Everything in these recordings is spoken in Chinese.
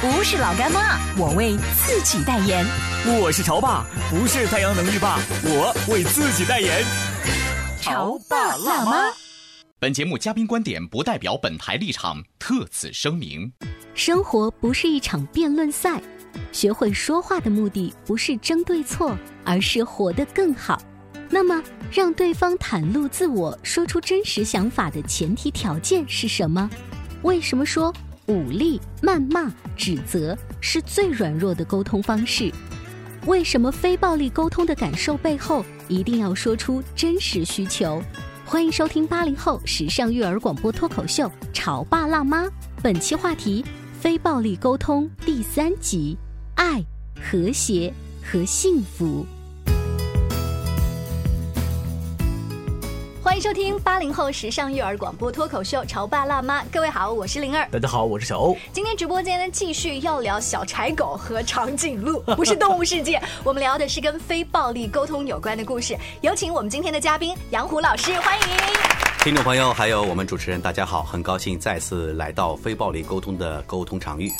不是老干妈，我为自己代言。我是潮爸，不是太阳能浴霸，我为自己代言。潮爸辣妈。本节目嘉宾观点不代表本台立场，特此声明。生活不是一场辩论赛，学会说话的目的不是争对错，而是活得更好。那么，让对方袒露自我、说出真实想法的前提条件是什么？为什么说武力、谩骂、指责是最软弱的沟通方式？为什么非暴力沟通的感受背后一定要说出真实需求？欢迎收听八零后时尚育儿广播脱口秀《潮爸辣妈》，本期话题：非暴力沟通第三集，爱、和谐和幸福。迎收听八零后时尚育儿广播脱口秀《潮爸辣妈》，各位好，我是灵儿。大家好，我是小欧。今天直播间呢，继续要聊小柴狗和长颈鹿，不是动物世界，我们聊的是跟非暴力沟通有关的故事。有请我们今天的嘉宾杨虎老师，欢迎。听众朋友，还有我们主持人，大家好，很高兴再次来到非暴力沟通的沟通场域。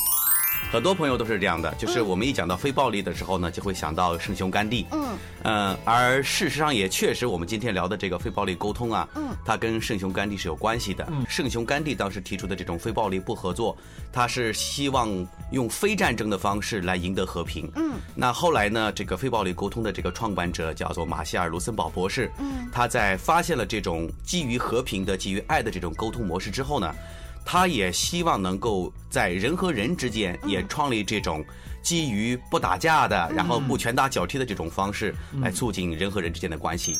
很多朋友都是这样的，就是我们一讲到非暴力的时候呢，就会想到圣雄甘地。嗯，呃，而事实上也确实，我们今天聊的这个非暴力沟通啊，嗯，它跟圣雄甘地是有关系的。嗯，圣雄甘地当时提出的这种非暴力不合作，他是希望用非战争的方式来赢得和平。嗯，那后来呢，这个非暴力沟通的这个创办者叫做马歇尔·卢森堡博士。嗯，他在发现了这种基于和平的、基于爱的这种沟通模式之后呢。他也希望能够在人和人之间也创立这种基于不打架的，然后不拳打脚踢的这种方式，来促进人和人之间的关系。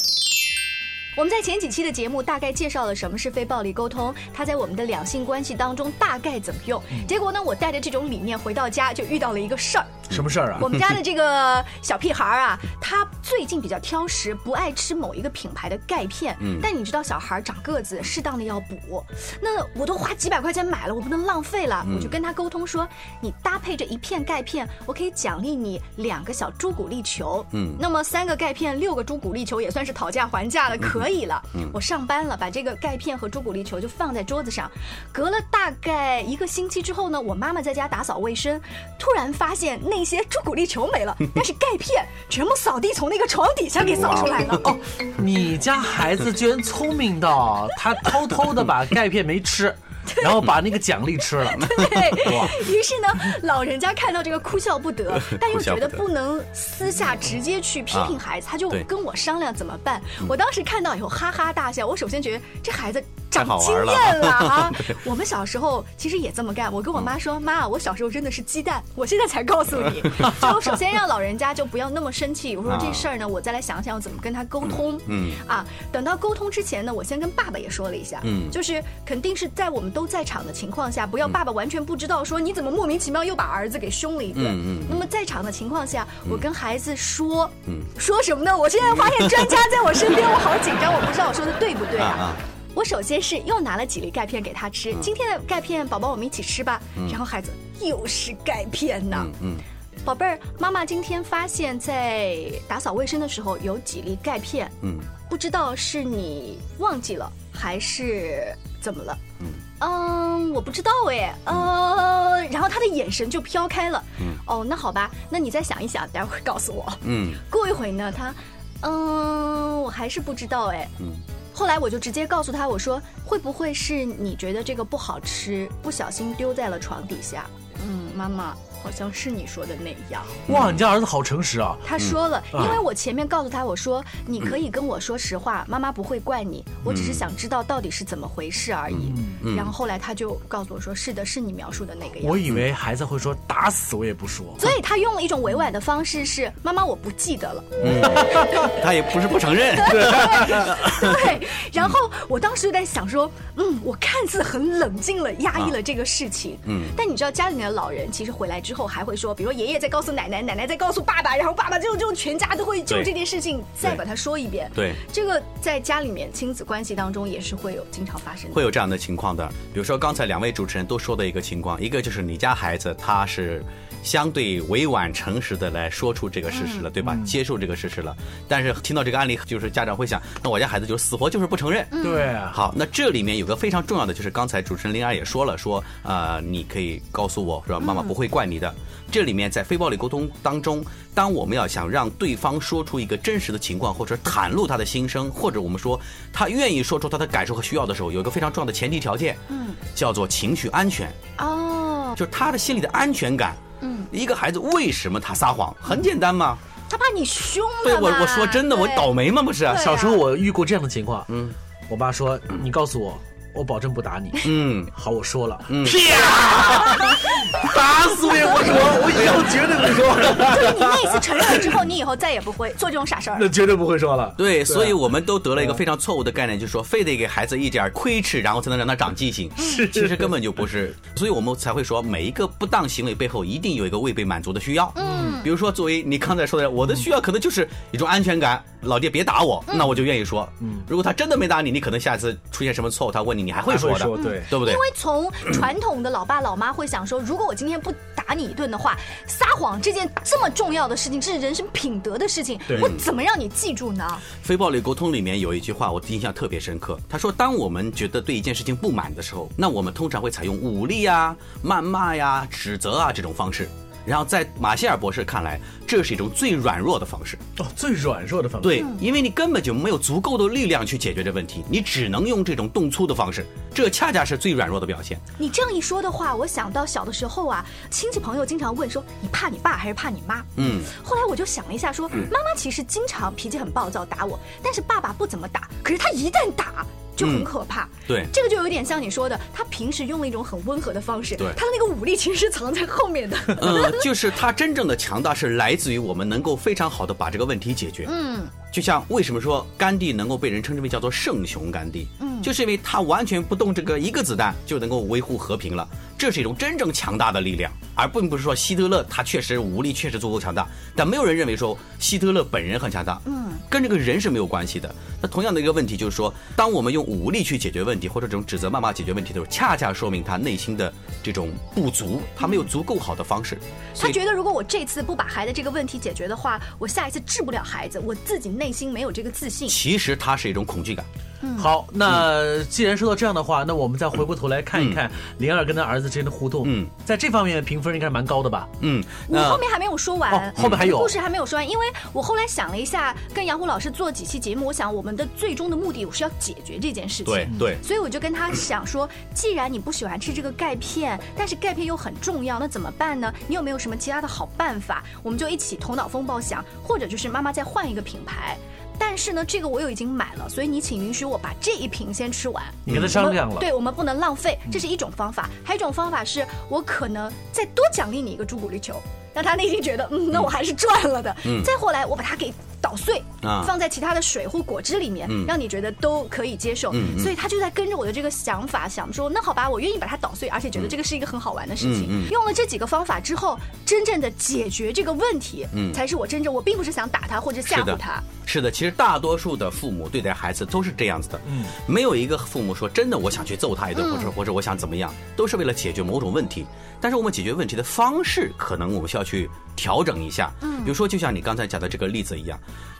我们在前几期的节目大概介绍了什么是非暴力沟通，它在我们的两性关系当中大概怎么用。结果呢，我带着这种理念回到家，就遇到了一个事儿。什么事儿啊？我们家的这个小屁孩儿啊，他最近比较挑食，不爱吃某一个品牌的钙片。嗯。但你知道，小孩长个子，适当的要补。那我都花几百块钱买了，我不能浪费了。我就跟他沟通说，你搭配着一片钙片，我可以奖励你两个小朱古力球。嗯。那么三个钙片，六个朱古力球，也算是讨价还价了，可以了。嗯。我上班了，把这个钙片和朱古力球就放在桌子上。隔了大概一个星期之后呢，我妈妈在家打扫卫生，突然发现那。那些朱古力球没了，但是钙片全部扫地从那个床底下给扫出来了。哦，你家孩子居然聪明到他偷偷的把钙片没吃。然后把那个奖励吃了，对于是呢，老人家看到这个哭笑不得，但又觉得不能私下直接去批评孩子，他就跟我商量怎么办。我当时看到以后哈哈大笑，我首先觉得这孩子长经验了啊！我们小时候其实也这么干。我跟我妈说：“妈，我小时候真的是鸡蛋，我现在才告诉你。”就首先让老人家就不要那么生气。我说这事儿呢，我再来想想怎么跟他沟通。嗯啊，等到沟通之前呢，我先跟爸爸也说了一下，嗯，就是肯定是在我们都在场的情况下，不要爸爸完全不知道，说你怎么莫名其妙又把儿子给凶了一顿。嗯嗯。那么在场的情况下，我跟孩子说，嗯，说什么呢？我现在发现专家在我身边，我好紧张，我不知道我说的对不对啊。我首先是又拿了几粒钙片给他吃，今天的钙片，宝宝我们一起吃吧。然后孩子又是钙片呢。嗯。宝贝儿，妈妈今天发现，在打扫卫生的时候有几粒钙片。嗯。不知道是你忘记了还是？怎么了？嗯嗯，我不知道哎，呃，然后他的眼神就飘开了。嗯，哦，那好吧，那你再想一想，待会儿告诉我。嗯，过一会呢，他，嗯，我还是不知道哎。嗯，后来我就直接告诉他，我说会不会是你觉得这个不好吃，不小心丢在了床底下？嗯，妈妈。好像是你说的那样。哇，你家儿子好诚实啊！他说了，因为我前面告诉他，我说你可以跟我说实话，妈妈不会怪你，我只是想知道到底是怎么回事而已。然后后来他就告诉我说，是的，是你描述的那个样。我以为孩子会说打死我也不说，所以他用了一种委婉的方式，是妈妈我不记得了。他也不是不承认。对。然后我当时就在想说，嗯，我看似很冷静了，压抑了这个事情。嗯。但你知道家里面的老人其实回来之后还会说，比如说爷爷在告诉奶奶，奶奶在告诉爸爸，然后爸爸就就全家都会就这件事情再把它说一遍。对，这个在家里面亲子关系当中也是会有经常发生，会有这样的情况的。比如说刚才两位主持人都说的一个情况，一个就是你家孩子他是。相对委婉诚实的来说出这个事实了，对吧？接受这个事实了。但是听到这个案例，就是家长会想，那我家孩子就是死活就是不承认。对。好，那这里面有个非常重要的，就是刚才主持人灵儿也说了，说呃，你可以告诉我，是吧？妈妈不会怪你的。这里面在非暴力沟通当中，当我们要想让对方说出一个真实的情况，或者袒露他的心声，或者我们说他愿意说出他的感受和需要的时候，有一个非常重要的前提条件，嗯，叫做情绪安全。哦。就是他的心里的安全感。嗯，一个孩子为什么他撒谎？很简单嘛，他怕你凶。对我，我说真的，我倒霉吗？不是，小时候我遇过这样的情况。嗯，我爸说，你告诉我。我保证不打你。嗯，好，我说了。嗯，啪！打死我也不说，我以后绝对不说。就是你那次承认了之后，你以后再也不会做这种傻事儿。那绝对不会说了。对，所以我们都得了一个非常错误的概念，就是说，非得给孩子一点亏吃，然后才能让他长记性。是，其实根本就不是。所以我们才会说，每一个不当行为背后一定有一个未被满足的需要。嗯，比如说，作为你刚才说的，我的需要可能就是一种安全感。老爹别打我，那我就愿意说。嗯，如果他真的没打你，你可能下次出现什么错误，他问你。你还会说的，对对不对？因为从传统的老爸老妈会想说，如果我今天不打你一顿的话，撒谎这件这么重要的事情，这是人生品德的事情，我怎么让你记住呢？非暴力沟通里面有一句话，我印象特别深刻。他说，当我们觉得对一件事情不满的时候，那我们通常会采用武力呀、谩骂呀、指责啊这种方式。然后在马歇尔博士看来，这是一种最软弱的方式哦，最软弱的方式。对，因为你根本就没有足够的力量去解决这问题，你只能用这种动粗的方式，这恰恰是最软弱的表现。你这样一说的话，我想到小的时候啊，亲戚朋友经常问说，你怕你爸还是怕你妈？嗯，后来我就想了一下，说妈妈其实经常脾气很暴躁打我，但是爸爸不怎么打，可是他一旦打。就很可怕，对，这个就有点像你说的，他平时用了一种很温和的方式，对，他的那个武力其实是藏在后面的。嗯，就是他真正的强大是来自于我们能够非常好的把这个问题解决。嗯，就像为什么说甘地能够被人称之为叫做圣雄甘地，嗯，就是因为他完全不动这个一个子弹就能够维护和平了，这是一种真正强大的力量，而并不是说希特勒他确实武力确实足够强大，但没有人认为说希特勒本人很强大。嗯。跟这个人是没有关系的。那同样的一个问题就是说，当我们用武力去解决问题，或者这种指责、谩骂解决问题的时候，恰恰说明他内心的这种不足，他没有足够好的方式。他觉得，如果我这次不把孩子这个问题解决的话，我下一次治不了孩子，我自己内心没有这个自信。其实他是一种恐惧感。好，那既然说到这样的话，那我们再回过头来看一看灵儿跟他儿子之间的互动。嗯，在这方面评分应该蛮高的吧？嗯，你后面还没有说完，后面还有故事还没有说完，因为我后来想了一下，跟杨虎老师做几期节目，我想我们的最终的目的我是要解决这件事情。对对，所以我就跟他想说，既然你不喜欢吃这个钙片，但是钙片又很重要，那怎么办呢？你有没有什么其他的好办法？我们就一起头脑风暴想，或者就是妈妈再换一个品牌。但是呢，这个我又已经买了，所以你请允许我把这一瓶先吃完。你跟他商量了？对，我们不能浪费，这是一种方法。还有一种方法是，我可能再多奖励你一个朱古力球，让他内心觉得，嗯，那我还是赚了的。嗯。再后来，我把它给。捣碎啊，放在其他的水或果汁里面，让你觉得都可以接受。所以他就在跟着我的这个想法想说，那好吧，我愿意把它捣碎，而且觉得这个是一个很好玩的事情。用了这几个方法之后，真正的解决这个问题，才是我真正我并不是想打他或者吓唬他。是的，其实大多数的父母对待孩子都是这样子的。嗯，没有一个父母说真的我想去揍他一顿，或者或者我想怎么样，都是为了解决某种问题。但是我们解决问题的方式，可能我们需要去调整一下。嗯，比如说就像你刚才讲的这个例子一样。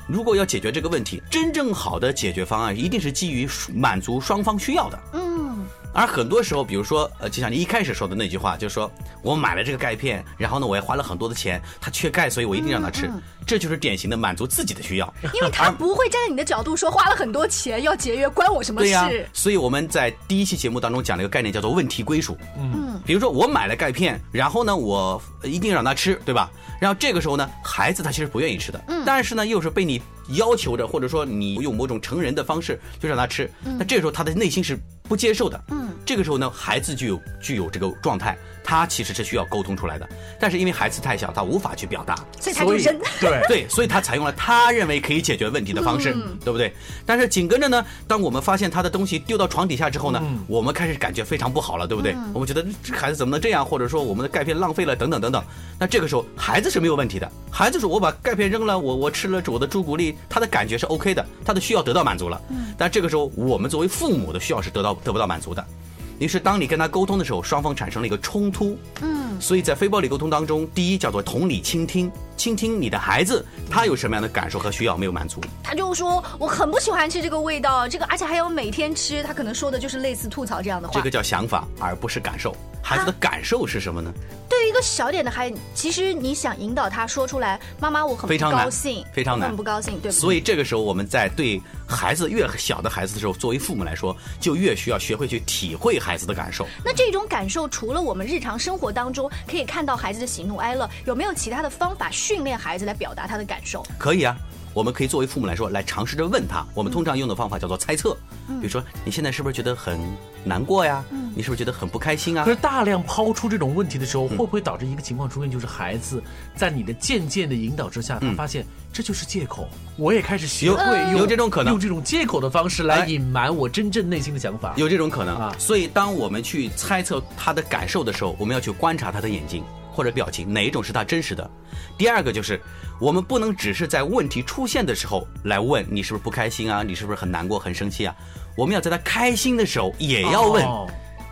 如果要解决这个问题，真正好的解决方案一定是基于满足双方需要的。嗯，而很多时候，比如说，呃，就像你一开始说的那句话，就是说我买了这个钙片，然后呢，我也花了很多的钱，它缺钙，所以我一定让它吃，这就是典型的满足自己的需要。因为他不会站在你的角度说花了很多钱要节约，关我什么事？对呀，所以我们在第一期节目当中讲了一个概念，叫做问题归属。嗯，比如说我买了钙片，然后呢，我一定让他吃，对吧？然后这个时候呢，孩子他其实不愿意吃的，嗯，但是呢，又是被你要求着，或者说你用某种成人的方式就让他吃，那这个时候他的内心是。不接受的，这个时候呢，孩子就有具有这个状态，他其实是需要沟通出来的，但是因为孩子太小，他无法去表达，所以他就扔，对对，所以他采 用了他认为可以解决问题的方式，对不对？但是紧跟着呢，当我们发现他的东西丢到床底下之后呢，我们开始感觉非常不好了，对不对？我们觉得这孩子怎么能这样，或者说我们的钙片浪费了，等等等等。那这个时候孩子是没有问题的，孩子说我把钙片扔了，我我吃了我的朱古力，他的感觉是 OK 的，他的需要得到满足了。嗯，但这个时候我们作为父母的需要是得到。得不到满足的，于是当你跟他沟通的时候，双方产生了一个冲突。嗯，所以在非暴力沟通当中，第一叫做同理倾听，倾听你的孩子他有什么样的感受和需要没有满足。他就说我很不喜欢吃这个味道，这个而且还要每天吃，他可能说的就是类似吐槽这样的话。这个叫想法，而不是感受。孩子的感受是什么呢？对于一个小点的孩子，其实你想引导他说出来，妈妈我很不高兴，非常难，很不高兴，对。所以这个时候我们在对孩子越小的孩子的时候，作为父母来说，就越需要学会去体会孩子的感受。那这种感受，除了我们日常生活当中可以看到孩子的喜怒哀乐，有没有其他的方法训练孩子来表达他的感受？可以啊。我们可以作为父母来说，来尝试着问他。我们通常用的方法叫做猜测，比如说你现在是不是觉得很难过呀？你是不是觉得很不开心啊？可是大量抛出这种问题的时候，会不会导致一个情况出现，就是孩子在你的渐渐的引导之下，他发现这就是借口。我也开始学会有这种可能，用这种借口的方式来隐瞒我真正内心的想法。有这种可能啊！所以当我们去猜测他的感受的时候，我们要去观察他的眼睛。或者表情哪一种是他真实的？第二个就是，我们不能只是在问题出现的时候来问你是不是不开心啊？你是不是很难过、很生气啊？我们要在他开心的时候也要问。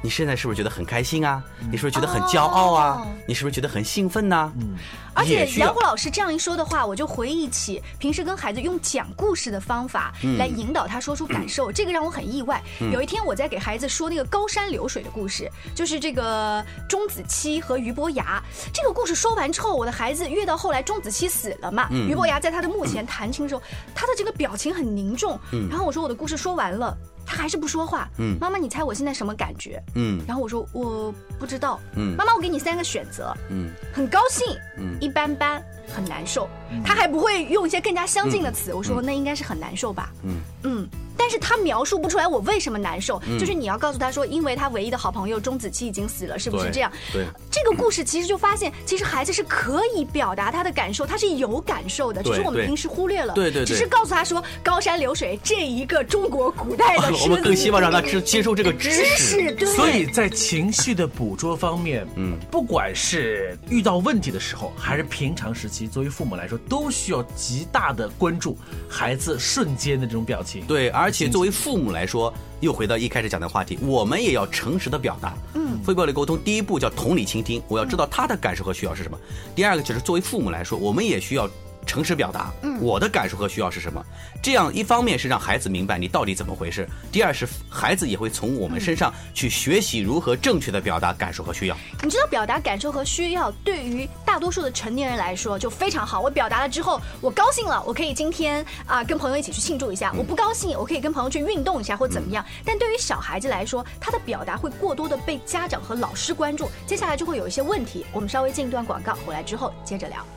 你现在是不是觉得很开心啊？你是不是觉得很骄傲啊？你是不是觉得很兴奋呢？嗯，而且杨虎老师这样一说的话，我就回忆起平时跟孩子用讲故事的方法来引导他说出感受，这个让我很意外。有一天我在给孩子说那个高山流水的故事，就是这个钟子期和俞伯牙。这个故事说完之后，我的孩子越到后来钟子期死了嘛，俞伯牙在他的墓前弹琴的时候，他的这个表情很凝重。嗯，然后我说我的故事说完了。他还是不说话。嗯，妈妈，你猜我现在什么感觉？嗯，然后我说我不知道。嗯，妈妈，我给你三个选择。嗯，很高兴。嗯，一般般。很难受。他还不会用一些更加相近的词。我说那应该是很难受吧。嗯嗯。但是他描述不出来我为什么难受，就是你要告诉他说，因为他唯一的好朋友钟子期已经死了，是不是这样？对，这个故事其实就发现，其实孩子是可以表达他的感受，他是有感受的，只是我们平时忽略了。对对，只是告诉他说高山流水这一个中国古代的，我们更希望让他接接受这个知识。对，所以在情绪的捕捉方面，嗯，不管是遇到问题的时候，还是平常时期，作为父母来说，都需要极大的关注孩子瞬间的这种表情。对，而且作为父母。来说，又回到一开始讲的话题，我们也要诚实的表达。嗯，非暴力沟通第一步叫同理倾听，我要知道他的感受和需要是什么。第二个就是作为父母来说，我们也需要。诚实表达，嗯我的感受和需要是什么？这样一方面是让孩子明白你到底怎么回事，第二是孩子也会从我们身上去学习如何正确的表达感受和需要。你知道，表达感受和需要对于大多数的成年人来说就非常好。我表达了之后，我高兴了，我可以今天啊跟朋友一起去庆祝一下；我不高兴，我可以跟朋友去运动一下或怎么样。但对于小孩子来说，他的表达会过多的被家长和老师关注，接下来就会有一些问题。我们稍微进一段广告，回来之后接着聊。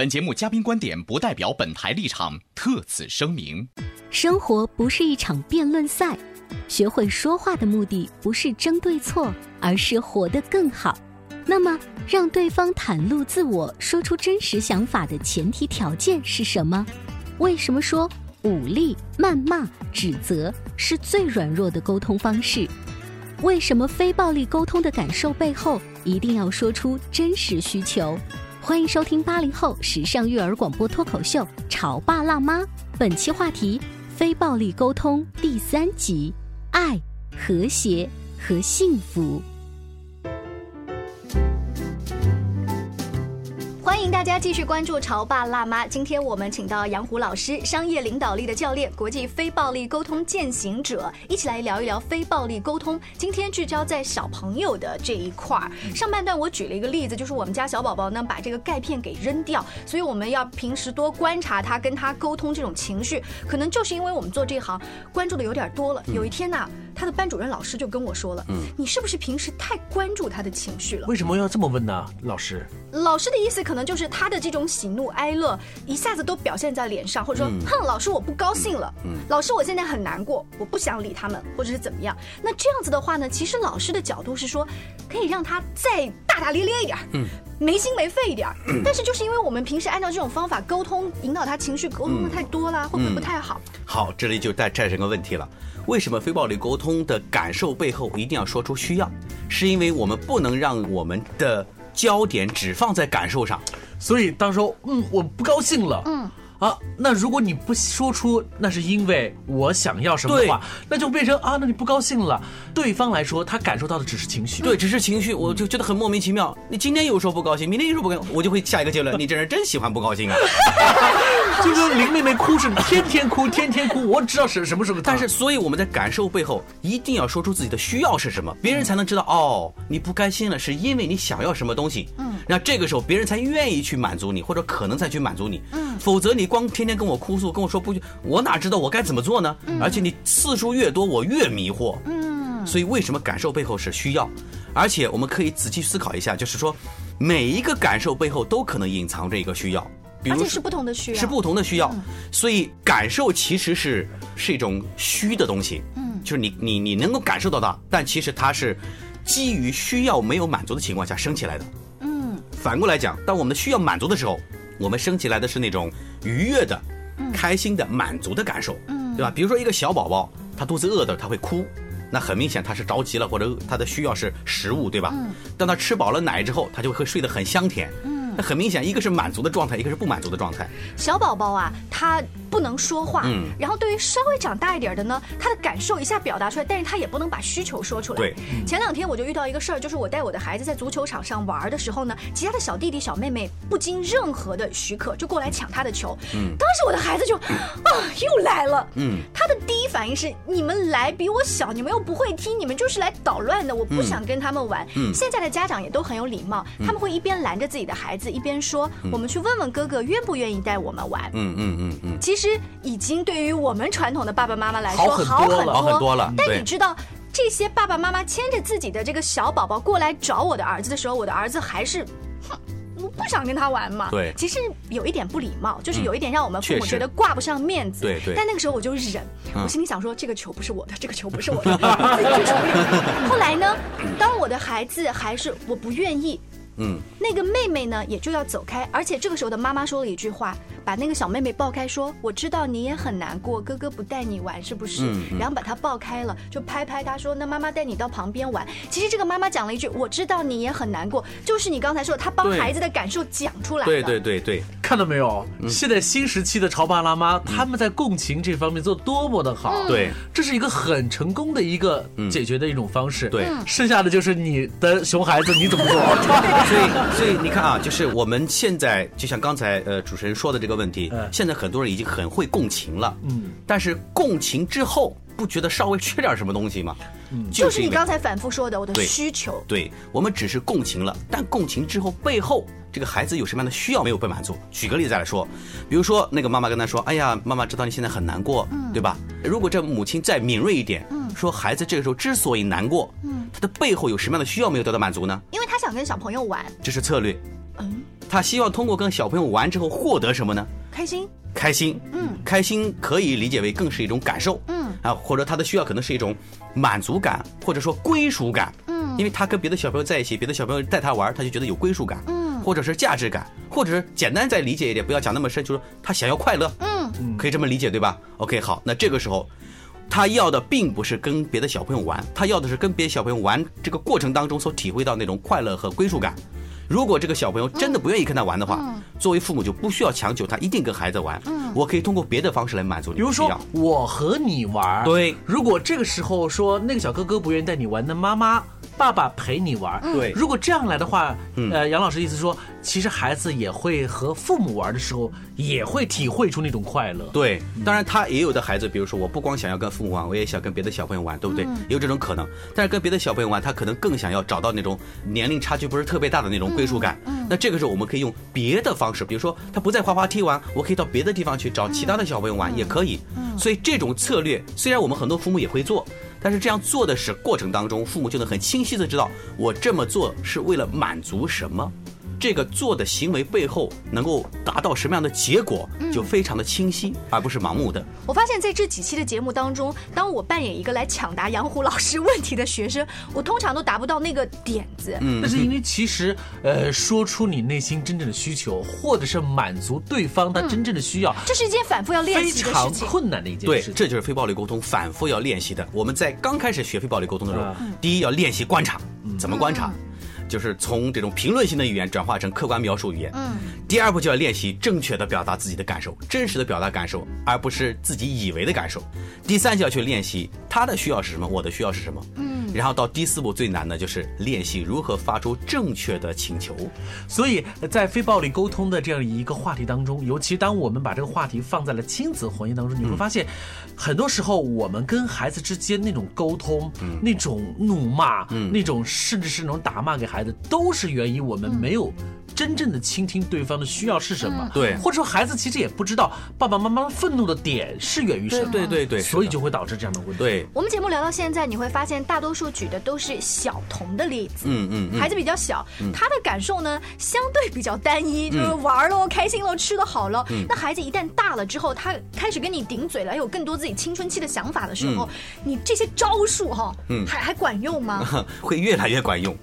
本节目嘉宾观点不代表本台立场，特此声明。生活不是一场辩论赛，学会说话的目的不是争对错，而是活得更好。那么，让对方袒露自我、说出真实想法的前提条件是什么？为什么说武力、谩骂、指责是最软弱的沟通方式？为什么非暴力沟通的感受背后一定要说出真实需求？欢迎收听八零后时尚育儿广播脱口秀《潮爸辣妈》，本期话题：非暴力沟通第三集，爱、和谐和幸福。欢迎大家继续关注《潮爸辣妈》。今天我们请到杨虎老师，商业领导力的教练，国际非暴力沟通践行者，一起来聊一聊非暴力沟通。今天聚焦在小朋友的这一块儿。上半段我举了一个例子，就是我们家小宝宝呢把这个钙片给扔掉，所以我们要平时多观察他，跟他沟通这种情绪。可能就是因为我们做这行关注的有点多了。有一天呢，他的班主任老师就跟我说了：“嗯，你是不是平时太关注他的情绪了？”为什么要这么问呢？老师？老师的意思可能就是他的这种喜怒哀乐一下子都表现在脸上，或者说，哼，老师我不高兴了，嗯老师我现在很难过，我不想理他们，或者是怎么样。那这样子的话呢，其实老师的角度是说，可以让他再大大咧咧一点，嗯，没心没肺一点儿。但是就是因为我们平时按照这种方法沟通，引导他情绪沟通的太多了，会不会不太好？好，这里就带产生个问题了，为什么非暴力沟通的感受背后一定要说出需要？是因为我们不能让我们的。焦点只放在感受上，所以当时候嗯，我不高兴了，嗯。啊，那如果你不说出那是因为我想要什么的话，那就变成啊，那你不高兴了。对方来说，他感受到的只是情绪，对，只是情绪，我就觉得很莫名其妙。你今天又说不高兴，明天又说不高兴，我就会下一个结论：你这人真喜欢不高兴啊。就跟林妹妹哭是天天哭，天天哭，我知道是什么时候。但是，所以我们在感受背后一定要说出自己的需要是什么，别人才能知道哦，你不开心了是因为你想要什么东西。嗯，那这个时候别人才愿意去满足你，或者可能再去满足你。嗯，否则你。光天天跟我哭诉，跟我说不，我哪知道我该怎么做呢？而且你次数越多，我越迷惑。嗯，所以为什么感受背后是需要？而且我们可以仔细思考一下，就是说，每一个感受背后都可能隐藏着一个需要，而且是不同的需要，是不同的需要。所以感受其实是是一种虚的东西。嗯，就是你你你能够感受到它，但其实它是基于需要没有满足的情况下升起来的。嗯，反过来讲，当我们的需要满足的时候。我们升起来的是那种愉悦的、开心的、满足的感受，对吧？比如说一个小宝宝，他肚子饿的他会哭，那很明显他是着急了，或者他的需要是食物，对吧？当他吃饱了奶之后，他就会睡得很香甜。那很明显，一个是满足的状态，一个是不满足的状态。小宝宝啊，他。不能说话，嗯，然后对于稍微长大一点的呢，他的感受一下表达出来，但是他也不能把需求说出来。对，前两天我就遇到一个事儿，就是我带我的孩子在足球场上玩的时候呢，其他的小弟弟小妹妹不经任何的许可就过来抢他的球，嗯，当时我的孩子就啊又来了，嗯，他的第一反应是你们来比我小，你们又不会踢，你们就是来捣乱的，我不想跟他们玩。嗯，现在的家长也都很有礼貌，他们会一边拦着自己的孩子，一边说我们去问问哥哥愿不愿意带我们玩。嗯嗯嗯嗯，其实。已经对于我们传统的爸爸妈妈来说好很多了，好很多了。但你知道，这些爸爸妈妈牵着自己的这个小宝宝过来找我的儿子的时候，我的儿子还是，哼，我不想跟他玩嘛。对，其实有一点不礼貌，就是有一点让我们父母觉得挂不上面子。对对。但那个时候我就忍，我心里想说，这个球不是我的，这个球不是我的。后来呢，当我的孩子还是我不愿意。那个妹妹呢，也就要走开，而且这个时候的妈妈说了一句话，把那个小妹妹抱开，说：“我知道你也很难过，哥哥不带你玩是不是？”嗯，然后把她抱开了，就拍拍她说：“那妈妈带你到旁边玩。”其实这个妈妈讲了一句：“我知道你也很难过。”就是你刚才说，她帮孩子的感受讲出来了。对对对对，看到没有？现在新时期的潮爸辣妈，他们在共情这方面做多么的好。对，这是一个很成功的一个解决的一种方式。对，剩下的就是你的熊孩子你怎么做？所以，所以你看啊，就是我们现在就像刚才呃主持人说的这个问题，现在很多人已经很会共情了，嗯，但是共情之后不觉得稍微缺点什么东西吗？嗯，就是你刚才反复说的我的需求，对我们只是共情了，但共情之后背后这个孩子有什么样的需要没有被满足？举个例子来说，比如说那个妈妈跟他说：“哎呀，妈妈知道你现在很难过，嗯对吧？如果这母亲再敏锐一点。”嗯说孩子这个时候之所以难过，嗯，他的背后有什么样的需要没有得到满足呢？因为他想跟小朋友玩，这是策略。嗯，他希望通过跟小朋友玩之后获得什么呢？开心。开心。嗯，开心可以理解为更是一种感受。嗯，啊，或者他的需要可能是一种满足感，或者说归属感。嗯，因为他跟别的小朋友在一起，别的小朋友带他玩，他就觉得有归属感。嗯，或者是价值感，或者是简单再理解一点，不要讲那么深，就是他想要快乐。嗯，可以这么理解对吧？OK，好，那这个时候。他要的并不是跟别的小朋友玩，他要的是跟别的小朋友玩这个过程当中所体会到那种快乐和归属感。如果这个小朋友真的不愿意跟他玩的话，作为父母就不需要强求他一定跟孩子玩。嗯，我可以通过别的方式来满足你。比如说，我和你玩。对。如果这个时候说那个小哥哥不愿意带你玩，那妈妈。爸爸陪你玩，对。如果这样来的话，呃，杨老师意思说，其实孩子也会和父母玩的时候，也会体会出那种快乐。对，当然他也有的孩子，比如说我不光想要跟父母玩，我也想跟别的小朋友玩，对不对？也有这种可能。但是跟别的小朋友玩，他可能更想要找到那种年龄差距不是特别大的那种归属感。那这个时候我们可以用别的方式，比如说他不在滑滑梯玩，我可以到别的地方去找其他的小朋友玩，也可以。所以这种策略，虽然我们很多父母也会做。但是这样做的是过程当中，父母就能很清晰的知道，我这么做是为了满足什么。这个做的行为背后能够达到什么样的结果，就非常的清晰，而不是盲目的。我发现在这几期的节目当中，当我扮演一个来抢答杨虎老师问题的学生，我通常都达不到那个点子。嗯，那是因为其实，呃，说出你内心真正的需求，或者是满足对方他真正的需要，这是一件反复要练习的事情，非常困难的一件事。对，这就是非暴力沟通反复要练习的。我们在刚开始学非暴力沟通的时候，第一要练习观察，怎么观察？就是从这种评论性的语言转化成客观描述语言。嗯，第二步就要练习正确的表达自己的感受，真实的表达感受，而不是自己以为的感受。第三就要去练习他的需要是什么，我的需要是什么。嗯，然后到第四步最难的就是练习如何发出正确的请求。所以在非暴力沟通的这样一个话题当中，尤其当我们把这个话题放在了亲子婚姻当中，你会发现，很多时候我们跟孩子之间那种沟通，那种怒骂，那种甚至是那种打骂给孩子。都是源于我们没有真正的倾听对方的需要是什么，对，或者说孩子其实也不知道爸爸妈妈愤怒的点是源于什么，对对对，所以就会导致这样的问题。对，我们节目聊到现在，你会发现大多数举的都是小童的例子，嗯嗯，孩子比较小，他的感受呢相对比较单一，就是玩喽，开心喽，吃的好了。那孩子一旦大了之后，他开始跟你顶嘴了，有更多自己青春期的想法的时候，你这些招数哈，嗯，还还管用吗？会越来越管用，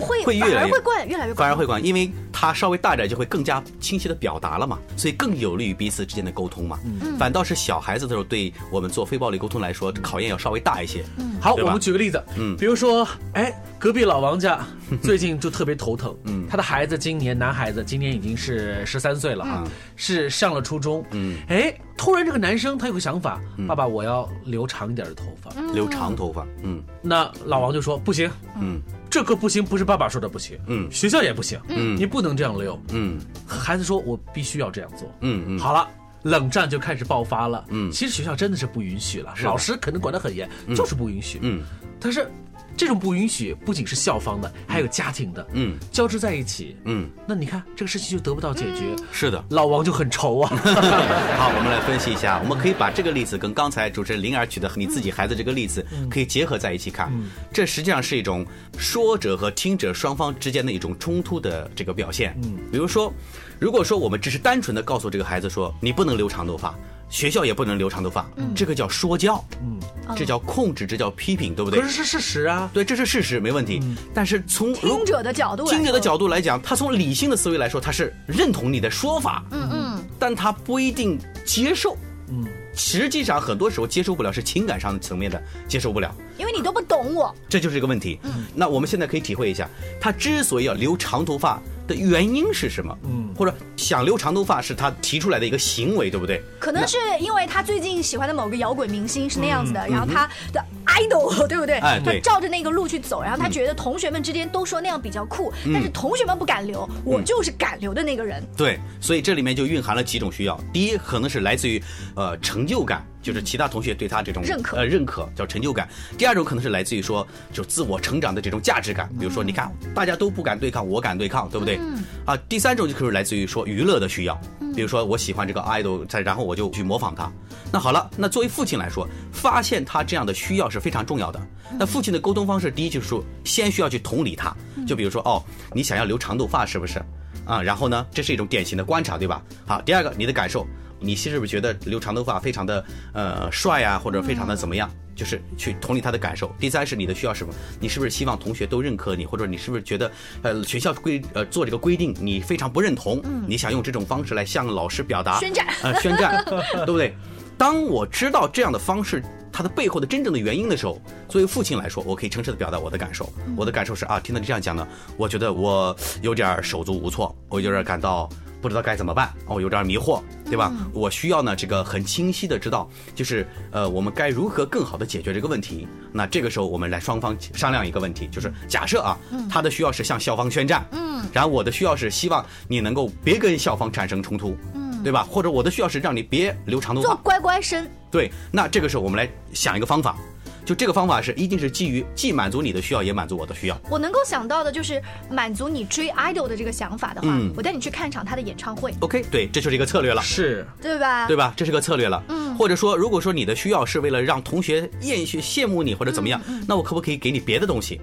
会。会越来越惯，越来越反而会管，因为他稍微大点就会更加清晰的表达了嘛，所以更有利于彼此之间的沟通嘛。嗯，反倒是小孩子的时候，对我们做非暴力沟通来说，考验要稍微大一些。嗯，好，我们举个例子，嗯，比如说，哎，隔壁老王家最近就特别头疼，嗯，他的孩子今年男孩子今年已经是十三岁了啊，是上了初中，嗯，哎，突然这个男生他有个想法，爸爸我要留长一点的头发，留长头发，嗯，那老王就说不行，嗯。这个不行，不是爸爸说的不行，嗯，学校也不行，嗯，你不能这样溜，嗯，孩子说，我必须要这样做，嗯。嗯，好了，冷战就开始爆发了，嗯，其实学校真的是不允许了，老师可能管得很严，就是不允许，嗯，但是。这种不允许不仅是校方的，还有家庭的，嗯，交织在一起，嗯，那你看这个事情就得不到解决，是的，老王就很愁啊。好，我们来分析一下，我们可以把这个例子跟刚才主持人灵儿举的你自己孩子这个例子可以结合在一起看，这实际上是一种说者和听者双方之间的一种冲突的这个表现。嗯，比如说，如果说我们只是单纯的告诉这个孩子说你不能留长头发。学校也不能留长头发，这个叫说教，嗯，这叫控制，这叫批评，对不对？可是是事实啊，对，这是事实，没问题。但是从听者的角度，听者的角度来讲，他从理性的思维来说，他是认同你的说法，嗯嗯，但他不一定接受，嗯，实际上很多时候接受不了是情感上层面的接受不了，因为你都不懂我，这就是一个问题。嗯，那我们现在可以体会一下，他之所以要留长头发。的原因是什么？嗯，或者想留长头发是他提出来的一个行为，对不对？可能是因为他最近喜欢的某个摇滚明星是那样子的，然后他的 idol，对不对？哎，他照着那个路去走，然后他觉得同学们之间都说那样比较酷，但是同学们不敢留，我就是敢留的那个人。对，所以这里面就蕴含了几种需要。第一，可能是来自于呃成就感。就是其他同学对他这种认可，呃，认可叫成就感。第二种可能是来自于说，就自我成长的这种价值感。比如说，你看大家都不敢对抗，我敢对抗，对不对？嗯。啊，第三种就可能来自于说娱乐的需要。比如说我喜欢这个 idol，再然后我就去模仿他。那好了，那作为父亲来说，发现他这样的需要是非常重要的。那父亲的沟通方式，第一就是说，先需要去同理他。就比如说，哦，你想要留长头发是不是？啊，然后呢，这是一种典型的观察，对吧？好，第二个，你的感受，你是不是觉得留长头发非常的呃帅啊，或者非常的怎么样？就是去同理他的感受。第三是你的需要什么？你是不是希望同学都认可你，或者你是不是觉得呃学校规呃做这个规定你非常不认同？嗯，你想用这种方式来向老师表达宣战呃宣战，对不对？当我知道这样的方式，它的背后的真正的原因的时候，作为父亲来说，我可以诚实的表达我的感受。我的感受是啊，听到你这样讲呢，我觉得我有点手足无措，我有点感到不知道该怎么办，哦，有点迷惑，对吧？我需要呢这个很清晰的知道，就是呃，我们该如何更好的解决这个问题。那这个时候我们来双方商量一个问题，就是假设啊，他的需要是向校方宣战，嗯，然后我的需要是希望你能够别跟校方产生冲突，嗯。对吧？或者我的需要是让你别留长头发，做乖乖生。对，那这个时候我们来想一个方法，就这个方法是一定是基于既满足你的需要，也满足我的需要。我能够想到的就是满足你追 idol 的这个想法的话，我带你去看场他的演唱会。OK，对，这就是一个策略了，是对吧？对吧？这是个策略了。嗯。或者说，如果说你的需要是为了让同学厌学羡慕你或者怎么样，那我可不可以给你别的东西？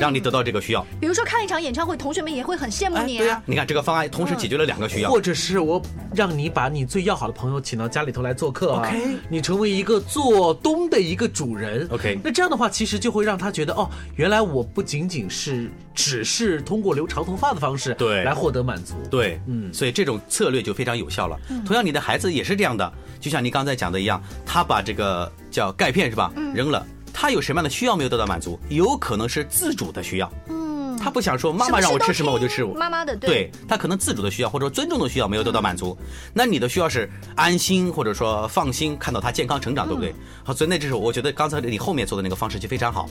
让你得到这个需要，比如说看一场演唱会，同学们也会很羡慕你。对呀，你看这个方案同时解决了两个需要，或者是我让你把你最要好的朋友请到家里头来做客，OK，你成为一个做东的一个主人，OK，那这样的话其实就会让他觉得哦，原来我不仅仅是只是通过留长头发的方式对。来获得满足，对，嗯，所以这种策略就非常有效了。同样，你的孩子也是这样的，就像你刚才讲的一样，他把这个叫钙片是吧，扔了，他有什么样的需要没有得到满足？有可能是自主的需要。嗯他不想说妈妈让我吃什么我就吃，妈妈的对，他可能自主的需要或者说尊重的需要没有得到满足，那你的需要是安心或者说放心看到他健康成长，对不对？好，所以那这是我觉得刚才你后面做的那个方式就非常好。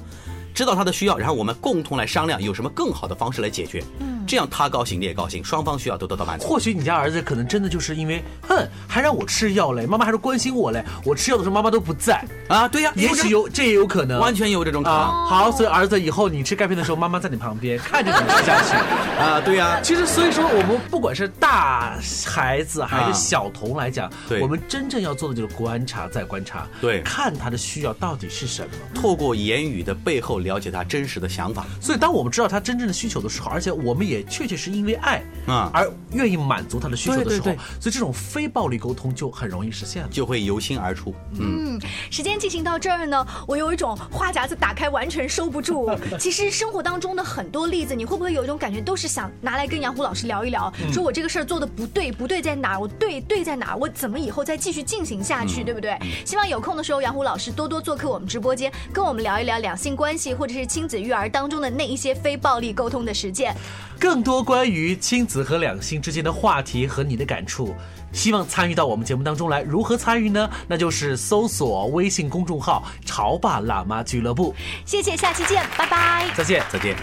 知道他的需要，然后我们共同来商量有什么更好的方式来解决。嗯，这样他高兴你也高兴，双方需要都得到满足。或许你家儿子可能真的就是因为，哼，还让我吃药嘞，妈妈还是关心我嘞。我吃药的时候妈妈都不在啊，对呀，也许有，这也有可能，完全有这种可能。好，所以儿子以后你吃钙片的时候，妈妈在你旁边看着你吃下去 啊，对呀。其实所以说，我们不管是大孩子还是小童来讲，我们真正要做的就是观察，再观察，对，看他的需要到底是什么，透过言语的背后了解他真实。的想法，所以当我们知道他真正的需求的时候，而且我们也确确实因为爱啊而愿意满足他的需求的时候，所以这种非暴力沟通就很容易实现了，就会由心而出。嗯，时间进行到这儿呢，我有一种话匣子打开完全收不住。其实生活当中的很多例子，你会不会有一种感觉，都是想拿来跟杨虎老师聊一聊，说我这个事儿做的不对，不对在哪？我对对在哪？我怎么以后再继续进行下去，对不对？希望有空的时候，杨虎老师多多做客我们直播间，跟我们聊一聊两性关系或者是亲子育。育儿当中的那一些非暴力沟通的实践，更多关于亲子和两性之间的话题和你的感触，希望参与到我们节目当中来。如何参与呢？那就是搜索微信公众号“潮爸辣妈俱乐部”。谢谢，下期见，拜拜。再见，再见。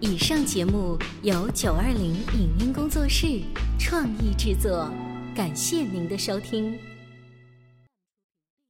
以上节目由九二零影音工作室创意制作，感谢您的收听。